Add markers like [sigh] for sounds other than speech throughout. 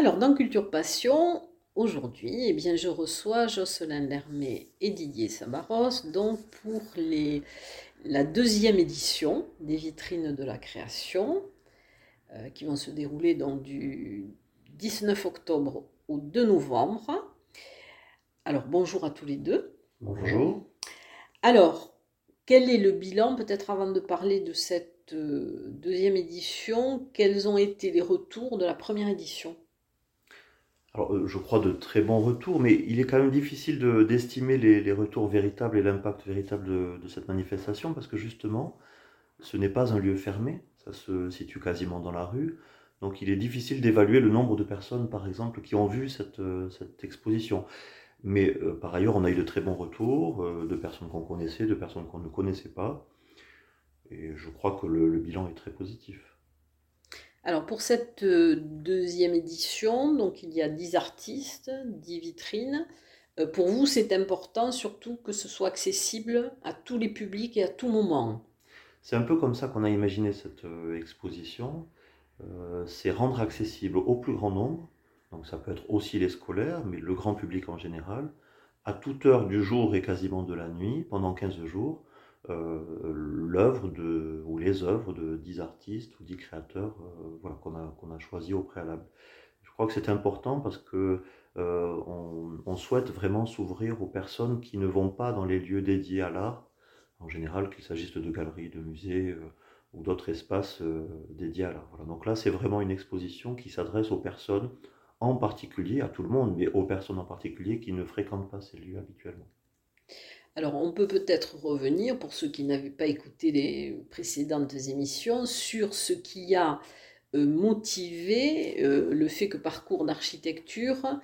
Alors, dans Culture Passion, aujourd'hui, eh bien, je reçois Jocelyn Lermé et Didier Sabaros donc pour les, la deuxième édition des vitrines de la création, euh, qui vont se dérouler donc du 19 octobre au 2 novembre. Alors, bonjour à tous les deux. Bonjour. Alors, quel est le bilan, peut-être avant de parler de cette euh, deuxième édition, quels ont été les retours de la première édition? Alors, euh, je crois de très bons retours, mais il est quand même difficile de- d'estimer les, les retours véritables et l'impact véritable de, de cette manifestation, parce que justement, ce n'est pas un lieu fermé, ça se situe quasiment dans la rue, donc il est difficile d'évaluer le nombre de personnes, par exemple, qui ont vu cette, euh, cette exposition. Mais euh, par ailleurs, on a eu de très bons retours, euh, de personnes qu'on connaissait, de personnes qu'on ne connaissait pas, et je crois que le, le bilan est très positif. Alors pour cette euh, deuxième édition, donc il y a 10 artistes, 10 vitrines. Euh, Pour vous, c'est important surtout que ce soit accessible à tous les publics et à tout moment. C'est un peu comme ça qu'on a imaginé cette euh, exposition. C'est rendre accessible au plus grand nombre, donc ça peut être aussi les scolaires, mais le grand public en général, à toute heure du jour et quasiment de la nuit, pendant 15 jours, l'œuvre de, ou les œuvres de 10 artistes ou 10 créateurs euh, voilà, qu'on a, qu'on a choisi au préalable. Je crois que c'est important parce que euh, on, souhaite vraiment s'ouvrir aux personnes qui ne vont pas dans les lieux dédiés à l'art, en général, qu'il s'agisse de galeries, de musées euh, ou d'autres espaces dédiés à l'art. Voilà. Donc là, c'est vraiment une exposition qui s'adresse aux personnes en particulier, à tout le monde, mais aux personnes en particulier qui ne fréquentent pas ces lieux habituellement. Alors on peut peut-être revenir, pour ceux qui n'avaient pas écouté les précédentes émissions, sur ce qui a euh, motivé euh, le fait que Parcours d'architecture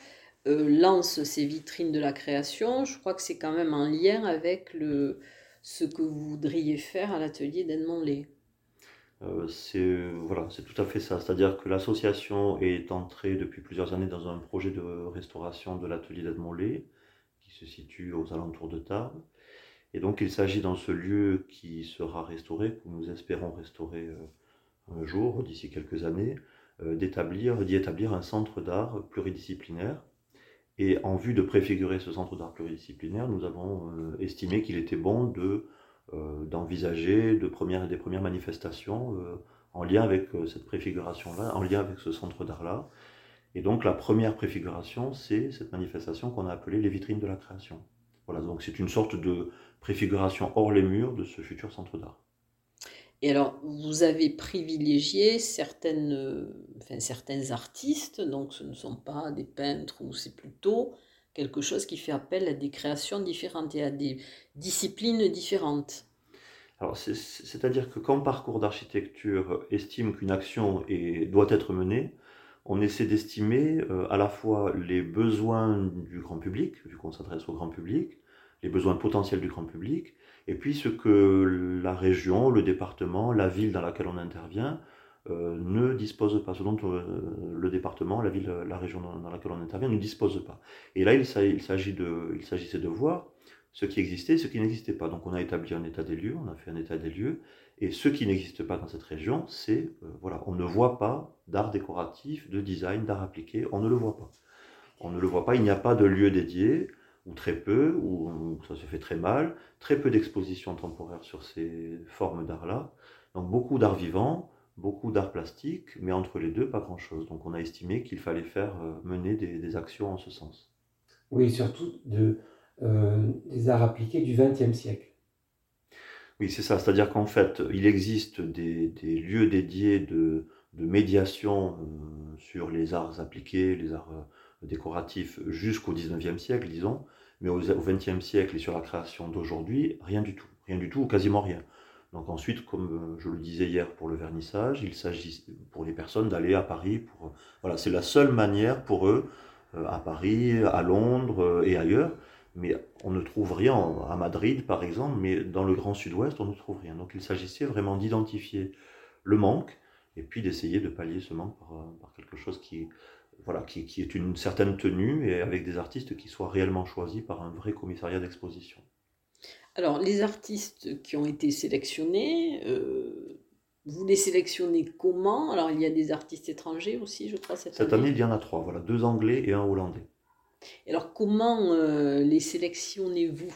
euh, lance ces vitrines de la création. Je crois que c'est quand même en lien avec ce que vous voudriez faire à l'atelier d'Edmond. Euh, c'est voilà, c'est tout à fait ça. C'est-à-dire que l'association est entrée depuis plusieurs années dans un projet de restauration de l'atelier d'Edmond qui se situe aux alentours de Tarbes. Et donc il s'agit dans ce lieu qui sera restauré, que nous espérons restaurer euh, un jour, d'ici quelques années, euh, d'établir, d'y établir un centre d'art pluridisciplinaire. Et en vue de préfigurer ce centre d'art pluridisciplinaire, nous avons euh, estimé qu'il était bon de d'envisager de premières, des premières manifestations en lien avec cette préfiguration-là, en lien avec ce centre d'art-là. Et donc la première préfiguration, c'est cette manifestation qu'on a appelée les vitrines de la création. Voilà, donc c'est une sorte de préfiguration hors les murs de ce futur centre d'art. Et alors, vous avez privilégié certaines, enfin, certains artistes, donc ce ne sont pas des peintres ou c'est plutôt quelque chose qui fait appel à des créations différentes et à des disciplines différentes. Alors, c'est- c'est-à-dire que quand Parcours d'architecture estime qu'une action est- doit être menée, on essaie d'estimer euh, à la fois les besoins du grand public, vu qu'on s'adresse au grand public, les besoins potentiels du grand public, et puis ce que la région, le département, la ville dans laquelle on intervient euh, ne dispose pas, ce dont euh, le département, la ville, la région dans, laquelle on intervient ne dispose pas. Et là, il s'agit de, il s'agissait de voir ce qui existait et ce qui n'existait pas. Donc on a établi un état des lieux, on a fait un état des lieux, et ce qui n'existe pas dans cette région, c'est, euh, voilà, on ne voit pas d'art décoratif, de design, d'art appliqué, on ne le voit pas. On ne le voit pas, il n'y a pas de lieu dédié, ou très peu, ou ça se fait très mal, très peu d'expositions temporaires sur ces formes d'art-là, Donc beaucoup d'art vivant, beaucoup d'art plastique, mais entre les deux, pas grand-chose. Donc on a estimé qu'il fallait faire euh, mener des, actions en ce sens. Oui, surtout euh, des arts appliqués du XXe siècle. Oui, c'est ça. C'est-à-dire qu'en fait, il existe des, lieux dédiés de, médiation euh, sur les arts appliqués, les arts décoratifs jusqu'au XIXe siècle, disons. Mais au XXe siècle et sur la création d'aujourd'hui, rien du tout. Rien du tout ou quasiment rien. Donc ensuite, comme euh, je le disais hier pour le vernissage, il s'agit pour les personnes d'aller à Paris. Pour, voilà, c'est la seule manière pour eux, euh, à Paris, à Londres euh, et ailleurs. Mais on ne trouve rien à Madrid, par exemple, mais dans le Grand Sud-Ouest, on ne trouve rien. Donc il s'agissait vraiment d'identifier le manque et puis d'essayer de pallier ce manque par, quelque chose qui, voilà, qui, qui, est une certaine tenue et avec des artistes qui soient réellement choisis par un vrai commissariat d'exposition. Alors, les artistes qui ont été sélectionnés, euh, vous les sélectionnez comment? Alors, il y a des artistes étrangers aussi, je crois, cette, cette année. il y en a trois, voilà, deux anglais et un hollandais. Alors, comment euh, les sélectionnez-vous?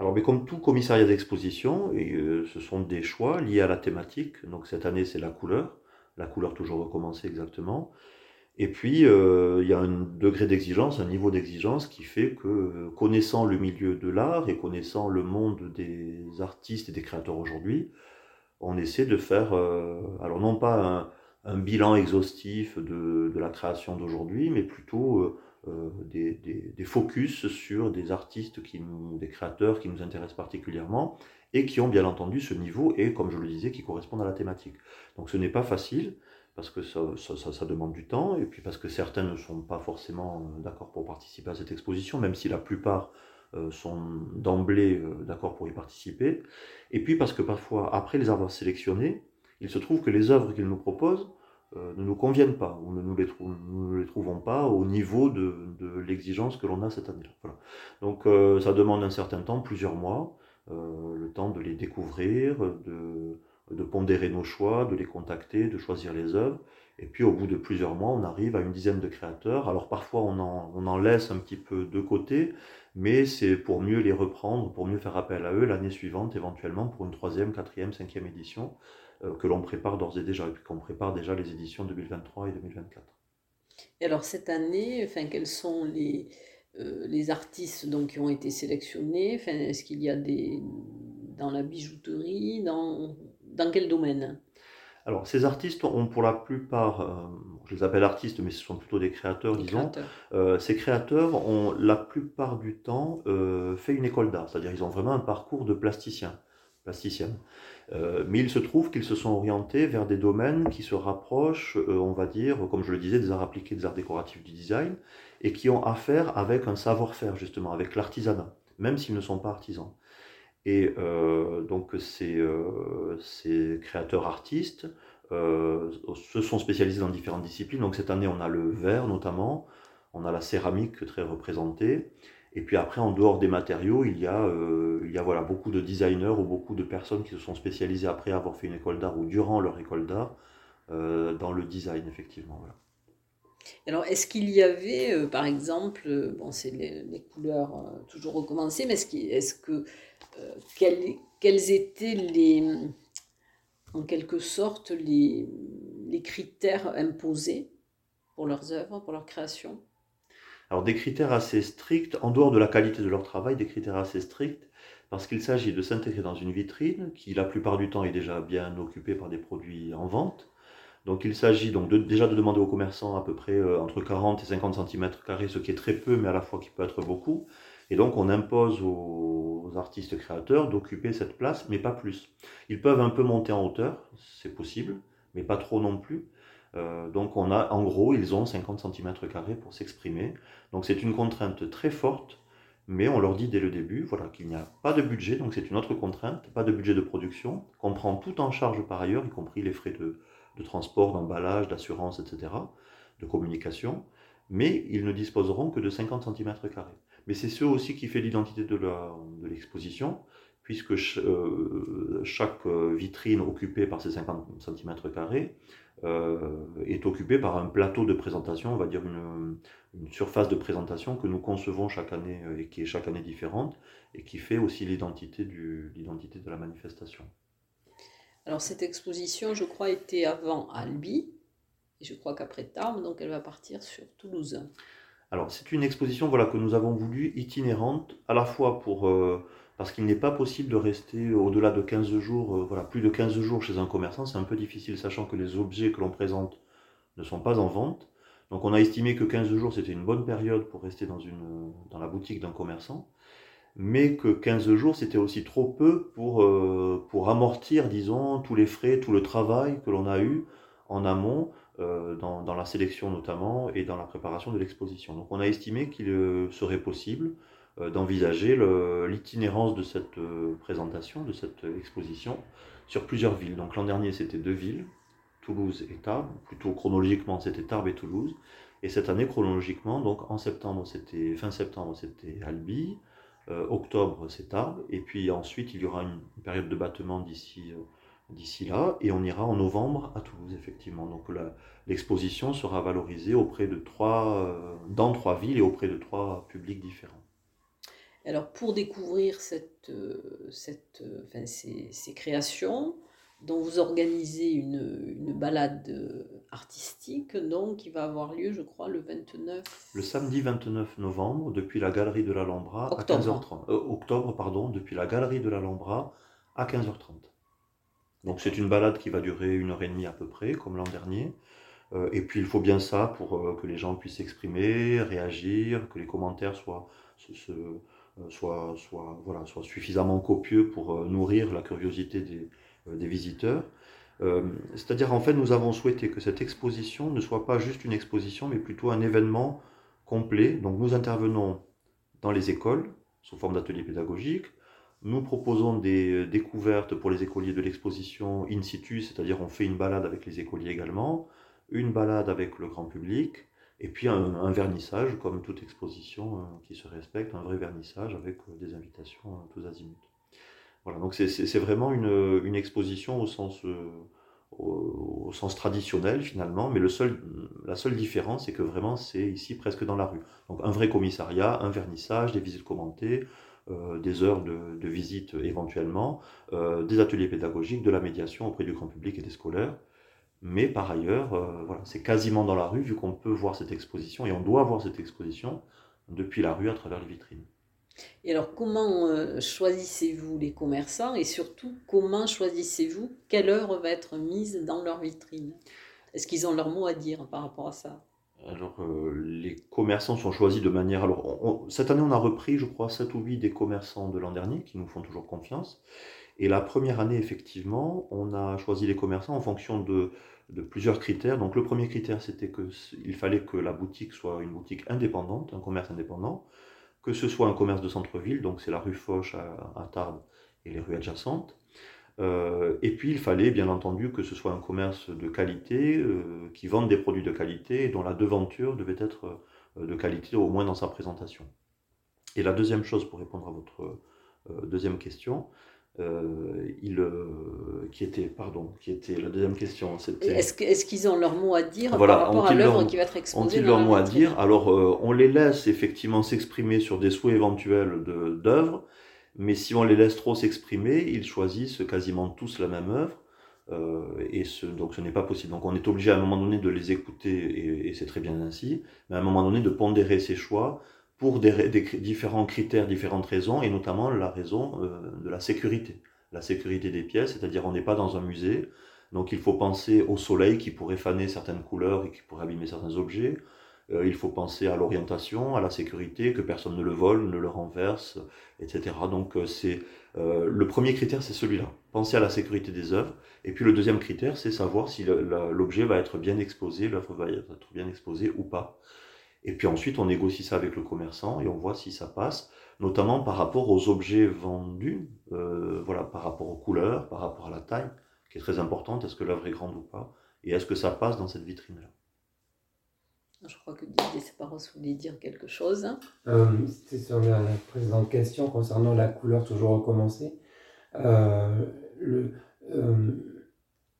Alors, comme tout commissariat d'exposition, euh, ce sont des choix liés à la thématique. Donc, cette année, c'est la couleur. La couleur toujours recommencée exactement. Et puis, euh, il y a un degré d'exigence, un niveau d'exigence qui fait que, connaissant le milieu de l'art et connaissant le monde des artistes et des créateurs aujourd'hui, on essaie de faire, alors non pas un, bilan exhaustif de, la création d'aujourd'hui, mais plutôt euh, des, des, focus sur des artistes, qui nous, des créateurs qui nous intéressent particulièrement et qui ont bien entendu ce niveau et, comme je le disais, qui correspondent à la thématique. Donc ce n'est pas facile parce que ça, ça, demande du temps, et puis parce que certains ne sont pas forcément euh, d'accord pour participer à cette exposition, même si la plupart euh, sont d'emblée d'accord pour y participer, et puis parce que parfois, après les avoir sélectionnés, il se trouve que les œuvres qu'ils nous proposent ne nous conviennent pas, ou ne nous les, trouvons pas au niveau de, l'exigence que l'on a cette année-là. Donc ça demande un certain temps, plusieurs mois, le temps de les découvrir, de pondérer nos choix, de les contacter, de choisir les œuvres. Et puis au bout de plusieurs mois, on arrive à une dizaine de créateurs. Alors parfois on en, laisse un petit peu de côté, mais c'est pour mieux les reprendre, pour mieux faire appel à eux l'année suivante, éventuellement pour une troisième, quatrième, cinquième édition euh, que l'on prépare d'ores et déjà, et puis qu'on prépare déjà les éditions 2023 et 2024. Et alors cette année, enfin, quels sont les, euh, les artistes donc, qui ont été sélectionnés? Enfin, Est-ce qu'il y a des dans la bijouterie, dans dans quel domaine? Alors, ces artistes ont pour la plupart, euh, je les appelle artistes, mais ce sont plutôt des créateurs, disons. Euh, ces créateurs ont la plupart du temps euh, fait une école d'art, c'est-à-dire ils ont vraiment un parcours de plasticien, plasticienne. mais il se trouve qu'ils se sont orientés vers des domaines qui se rapprochent, on va dire, comme je le disais, des arts appliqués, des arts décoratifs, du design, et qui ont affaire avec un savoir-faire, justement, avec l'artisanat, même s'ils ne sont pas artisans. Et euh, donc ces, euh, créateurs artistes euh, se sont spécialisés dans différentes disciplines. Donc cette année, on a le verre notamment, on a la céramique très représentée. Et puis après, en dehors des matériaux, il y a, il y a voilà, beaucoup de designers ou beaucoup de personnes qui se sont spécialisées après avoir fait une école d'art ou durant leur école d'art dans le design, effectivement. Alors, est-ce qu'il y avait, par exemple, bon, c'est les, couleurs toujours recommencées, mais est-ce, est-ce que euh, quels, quels, étaient les, en quelque sorte les, les critères imposés pour leurs œuvres, pour leur création? Alors des critères assez stricts, en dehors de la qualité de leur travail, des critères assez stricts, parce qu'il s'agit de s'intégrer dans une vitrine qui la plupart du temps est déjà bien occupée par des produits en vente. Donc il s'agit donc déjà de demander aux commerçants à peu près euh, entre 40 et 50 cm, ce qui est très peu, mais à la fois qui peut être beaucoup. Et donc on impose aux artistes créateurs d'occuper cette place, mais pas plus. Ils peuvent un peu monter en hauteur, c'est possible, mais pas trop non plus. Euh, donc on a, en gros, ils ont 50 cm pour s'exprimer. Donc c'est une contrainte très forte, mais on leur dit dès le début, voilà, qu'il n'y a pas de budget, donc c'est une autre contrainte, pas de budget de production, qu'on prend tout en charge par ailleurs, y compris les frais de, transport, d'emballage, d'assurance, etc., de communication, mais ils ne disposeront que de 50 cm mais c'est ce aussi qui fait l'identité de l'exposition, puisque euh, chaque euh, vitrine occupée par ces 50 cm est occupée par un plateau de présentation, on va dire une, surface de présentation que nous concevons chaque année et qui est chaque année différente et qui fait aussi l'identité de la manifestation. Alors cette exposition, je crois, était avant Albi, et je crois qu'après Tarbes, donc elle va partir sur Toulouse. Alors c'est une exposition voilà, que nous avons voulu itinérante, à la fois pour... Euh, parce qu'il n'est pas possible de rester au-delà de 15 jours, euh, voilà, plus de 15 jours chez un commerçant, c'est un peu difficile, sachant que les objets que l'on présente ne sont pas en vente. Donc on a estimé que 15 jours c'était une bonne période pour rester dans, une, dans la boutique d'un commerçant, mais que 15 jours c'était aussi trop peu pour, euh, pour amortir, disons, tous les frais, tout le travail que l'on a eu en amont, euh, dans, la sélection notamment, et dans la préparation de l'exposition. Donc on a estimé qu'il serait possible d'envisager l'itinérance de cette présentation, de cette exposition, sur plusieurs villes. Donc l'an dernier c'était deux villes, Toulouse et Tarbes. Plutôt chronologiquement, c'était Tarbes et Toulouse. Et cette année, chronologiquement, donc en septembre, c'était fin septembre, c'était Albi. Euh, octobre, c'est Tarbes. Et puis ensuite, il y aura une, période de battement d'ici euh, d'ici là. Et on ira en novembre à Toulouse, effectivement. Donc l'exposition sera valorisée auprès de trois, euh, dans trois villes et auprès de trois publics différents. Alors pour découvrir cette, cette, enfin, ces, ces créations, dont vous organisez une, une, balade euh, artistique, donc, qui va avoir lieu, je crois, le 29... Le samedi 29 novembre, depuis la Galerie de l'Alhambra à 15h30. Euh, octobre, pardon, depuis la Galerie de l'Alhambra à 15h30. Donc c'est une balade qui va durer une heure et demie à peu près, comme l'an dernier. Euh, et puis il faut bien ça pour que les gens puissent s'exprimer, réagir, que les commentaires soient, soient, soient, voilà, soient suffisamment copieux pour nourrir la curiosité des, euh, des visiteurs. Euh, c'est-à-dire, en fait, nous avons souhaité que cette exposition ne soit pas juste une exposition, mais plutôt un événement complet. Donc, nous intervenons dans les écoles, sous forme d'ateliers pédagogiques. Nous proposons des euh, découvertes pour les écoliers de l'exposition in situ, c'est-à-dire on fait une balade avec les écoliers également, une balade avec le grand public, et puis un, vernissage, comme toute exposition qui se respecte, un vrai vernissage avec des invitations tous azimuts. Voilà, donc c'est vraiment une, exposition au sens, euh, traditionnel finalement, mais la seule différence, c'est que vraiment c'est ici presque dans la rue. Donc un vrai commissariat, un vernissage, des visites commentées, euh, des heures de, de visite éventuellement, euh, des ateliers pédagogiques, de la médiation auprès du grand public et des scolaires. Mais par ailleurs, voilà, c'est quasiment dans la rue vu qu'on peut voir cette exposition et on doit voir cette exposition depuis la rue à travers les vitrines. Et alors, comment euh, choisissez-vous les commerçants et surtout, comment choisissez-vous quelle heure va être mise dans leur vitrine? Est-ce qu'ils ont leur mot à dire par rapport à ça? Alors, euh, les commerçants sont choisis de manière. Alors, cette année, on a repris, je crois, 7 ou 8 des commerçants de l'an dernier qui nous font toujours confiance. Et la première année, effectivement, on a choisi les commerçants en fonction de, de plusieurs critères. Donc, le premier critère, c'était qu'il fallait que la boutique soit une boutique indépendante, un commerce indépendant que ce soit un commerce de centre-ville, donc c'est la rue Foch à, Tarbes et les rues adjacentes. Euh, et puis il fallait bien entendu que ce soit un commerce de qualité, euh, qui vende des produits de qualité et dont la devanture devait être euh, de qualité au moins dans sa présentation. Et la deuxième chose pour répondre à votre deuxième question, euh, il, euh, qui était, pardon, qui était la deuxième question. Est-ce qu'ils ont leur mot à dire par rapport à l'œuvre qui va être exposée Ont-ils leur mot à dire Alors, euh, on les laisse effectivement s'exprimer sur des souhaits éventuels d'œuvres, mais si on les laisse trop s'exprimer, ils choisissent quasiment tous la même œuvre. et ce, donc ce n'est pas possible. Donc on est obligé à un moment donné de les écouter, et, et c'est très bien ainsi, mais à un moment donné de pondérer ses choix pour différents critères, différentes raisons, et notamment la raison euh, de la sécurité. La sécurité des pièces, c'est-à-dire on n'est pas dans un musée, donc il faut penser au soleil qui pourrait faner certaines couleurs et qui pourrait abîmer certains objets. Euh, il faut penser à l'orientation, à la sécurité, que personne ne le vole, ne le renverse, etc. Donc euh, c'est le premier critère, c'est celui-là. Penser à la sécurité des œuvres. Et puis le deuxième critère, c'est savoir si l'objet va être bien exposé, l'œuvre va être bien exposée ou pas. Et puis ensuite, on négocie ça avec le commerçant et on voit si ça passe, notamment par rapport aux objets vendus, euh, voilà, par rapport aux couleurs, par rapport à la taille, qui est très importante. Est-ce que l'œuvre est grande ou pas Et est-ce que ça passe dans cette vitrine-là Je crois que Didier Separos voulait dire quelque chose. Euh, C'était sur la, précédente question concernant la couleur toujours recommencée. Euh, le, euh,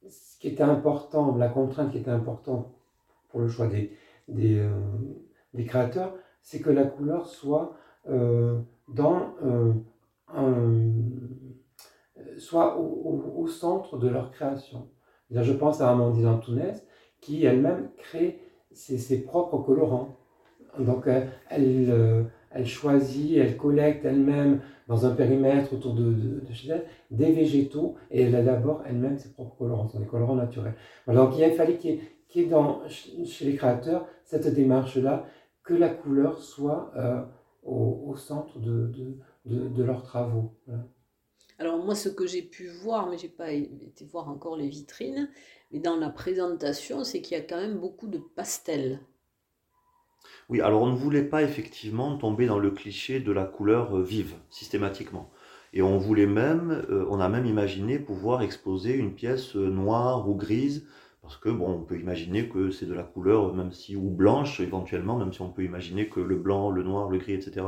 ce qui était important, la contrainte qui était importante pour le choix des, des, euh, des créateurs, c'est que la couleur soit euh, dans euh, soient au, centre de leur création. Je pense à Amandine Antunes, qui elle-même crée ses, propres colorants. Donc elle, elle choisit, elle collecte elle-même dans un périmètre autour de, chez elle des végétaux et elle élabore elle-même ses propres colorants, des colorants naturels. Donc il fallait qu'il y ait, chez les créateurs cette démarche-là, que la couleur soit euh, au, centre de, de, leurs travaux. Alors moi, ce que j'ai pu voir, mais j'ai pas été voir encore les vitrines, mais dans la présentation, c'est qu'il y a quand même beaucoup de pastels. Oui, alors on ne voulait pas effectivement tomber dans le cliché de la couleur euh, vive, systématiquement. Et on voulait même, euh, on a même imaginé pouvoir exposer une pièce noire ou grise, parce que bon, on peut imaginer que c'est de la couleur, même si, ou blanche éventuellement, même si on peut imaginer que le blanc, le noir, le gris, etc.,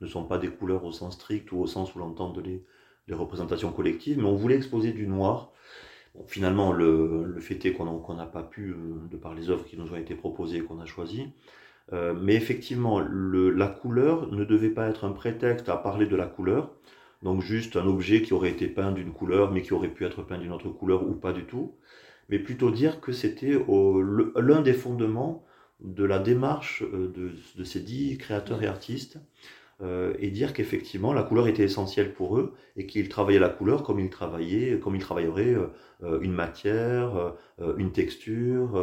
ne sont pas des couleurs au sens strict ou au sens où l'entendent les, les représentations collectives, mais on voulait exposer du noir. finalement, le, fait est qu'on n'a pas pu, de par les œuvres qui nous ont été proposées et qu'on a choisies, euh, mais effectivement, la couleur ne devait pas être un prétexte à parler de la couleur, donc juste un objet qui aurait été peint d'une couleur, mais qui aurait pu être peint d'une autre couleur ou pas du tout, mais plutôt dire que c'était l'un des fondements de la démarche euh, de, ces dix créateurs et artistes, euh, et dire qu'effectivement la couleur était essentielle pour eux et qu'ils travaillaient la couleur comme ils travaillaient, comme ils travailleraient une matière, une texture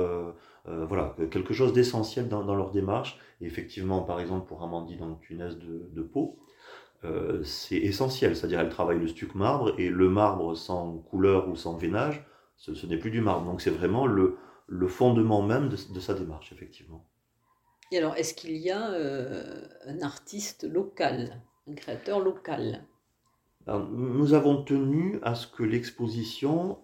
euh, voilà, quelque chose d'essentiel dans, leur démarche. Et effectivement, par exemple, pour Amandine dans Tunaise de, de Pau, euh, c'est essentiel, c'est-à-dire elle travaille le stuc marbre, et le marbre sans couleur ou sans veinage, ce, n'est plus du marbre. Donc c'est vraiment le, le, fondement même de, sa démarche, effectivement. Et alors, est-ce qu'il y a euh, un artiste local, un créateur local? Nous avons tenu à ce que l'exposition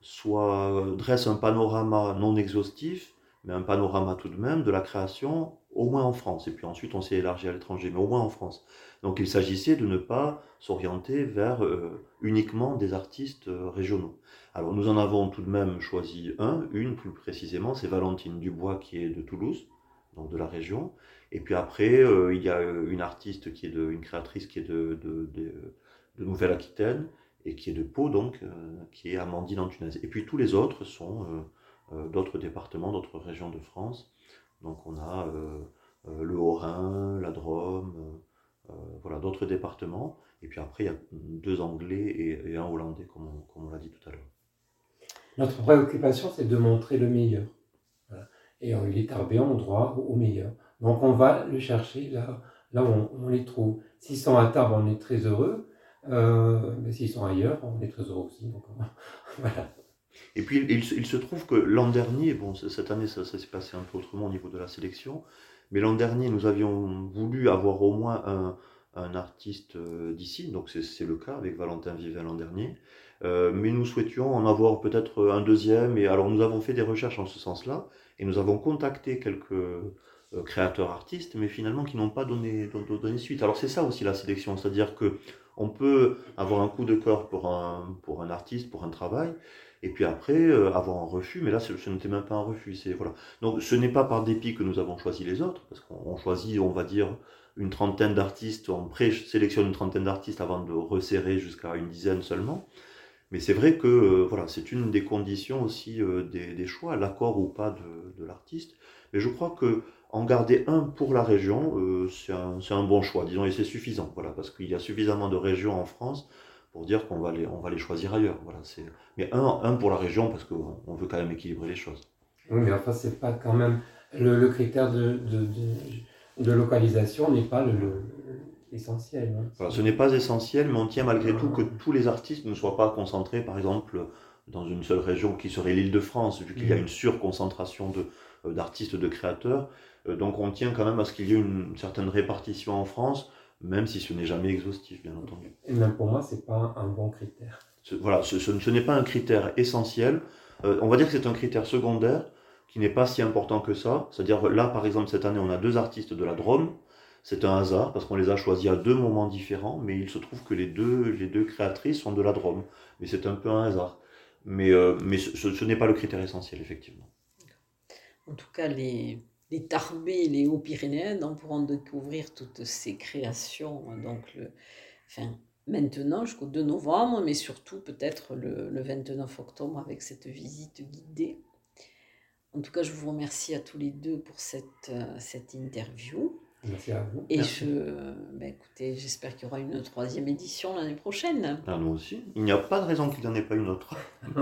soit dresse un panorama non exhaustif, mais un panorama tout de même de la création, au moins en France. Et puis ensuite, on s'est élargi à l'étranger, mais au moins en France. Donc il s'agissait de ne pas s'orienter vers euh, uniquement des artistes euh, régionaux. Alors nous en avons tout de même choisi un, une plus précisément, c'est Valentine Dubois qui est de Toulouse, donc de la région. Et puis après, euh, il y a une artiste qui est de, une créatrice qui est de, de, de Nouvelle-Aquitaine et qui est de Pau, donc, euh, qui est Amandine Antunaise. Et puis tous les autres sont euh, euh, d'autres départements, d'autres régions de France. Donc on a le Haut-Rhin, la Drôme, voilà, d'autres départements. Et puis après, il y a deux Anglais et, un Hollandais, comme on, l'a dit tout à l'heure. Notre préoccupation, c'est de montrer le meilleur. Et les Tarbéens ont droit au meilleur. Donc on va le chercher là, là où on, les trouve. S'ils sont à Tarbes, on est très heureux. Euh, mais s'ils sont ailleurs, on est très heureux aussi. [laughs] voilà. Et puis il, se trouve que l'an dernier, bon cette année ça, s'est passé un peu autrement au niveau de la sélection, mais l'an dernier nous avions voulu avoir au moins un, artiste euh, d'ici, donc c'est le cas avec Valentin Vivet l'an dernier, euh, mais nous souhaitions en avoir peut-être un deuxième, et alors nous avons fait des recherches en ce sens-là, et nous avons contacté quelques créateurs artistes, mais finalement qui n'ont pas donné, donné suite. Alors c'est ça aussi la sélection, c'est-à-dire que on peut avoir un coup de cœur pour un artiste, pour un travail, et puis après euh, avoir un refus, mais là ce, n'était même pas un refus. C'est, voilà. Donc ce n'est pas par dépit que nous avons choisi les autres, parce qu'on choisit, on va dire, une trentaine d'artistes, on pré-sélectionne une trentaine d'artistes avant de resserrer jusqu'à une dizaine seulement. Mais c'est vrai que euh, voilà, c'est une des conditions aussi euh, des, choix, l'accord ou pas de, de l'artiste. Mais je crois que en garder un pour la région, euh, c'est un, bon choix, disons, et c'est suffisant, voilà, parce qu'il y a suffisamment de régions en France pour dire qu'on va les, on va les choisir ailleurs. Voilà, c'est, mais un, un pour la région, parce qu'on veut quand même équilibrer les choses. Oui, mais enfin, c'est pas quand même. Le, critère de, de, de, localisation n'est pas le, essentiel. Hein. ce n'est pas essentiel, mais on tient malgré tout que tous les artistes ne soient pas concentrés, par exemple, dans une seule région qui serait l'île de France, vu qu'il y a mm. une surconcentration de, euh, d'artistes, de créateurs. Euh, donc on tient quand même à ce qu'il y ait une certaine répartition en France, même si ce n'est jamais exhaustif, bien entendu. Et même pour moi, ce n'est pas un bon critère. voilà, ce, n'est pas un critère essentiel. Euh, on va dire que c'est un critère secondaire qui n'est pas si important que ça. C'est-à-dire là, par exemple, cette année, on a deux artistes de la Drôme. C'est un hasard parce qu'on les a choisis à deux moments différents, mais il se trouve que les deux, les deux créatrices sont de la Drôme. Mais c'est un peu un hasard. Mais, mais ce n'est pas le critère essentiel, effectivement. En tout cas, les, les Tarbés, les Hauts-Pyrénéens pourront découvrir toutes ces créations. Donc, le, enfin, maintenant jusqu'au 2 novembre, mais surtout peut-être le, le 29 octobre avec cette visite guidée. En tout cas, je vous remercie à tous les deux pour cette, euh, cette interview. Merci à vous. Et Merci. je, ben écoutez, j'espère qu'il y aura une troisième édition l'année prochaine. Ah, nous aussi. Il n'y a pas de raison qu'il n'y en ait pas une autre. [laughs]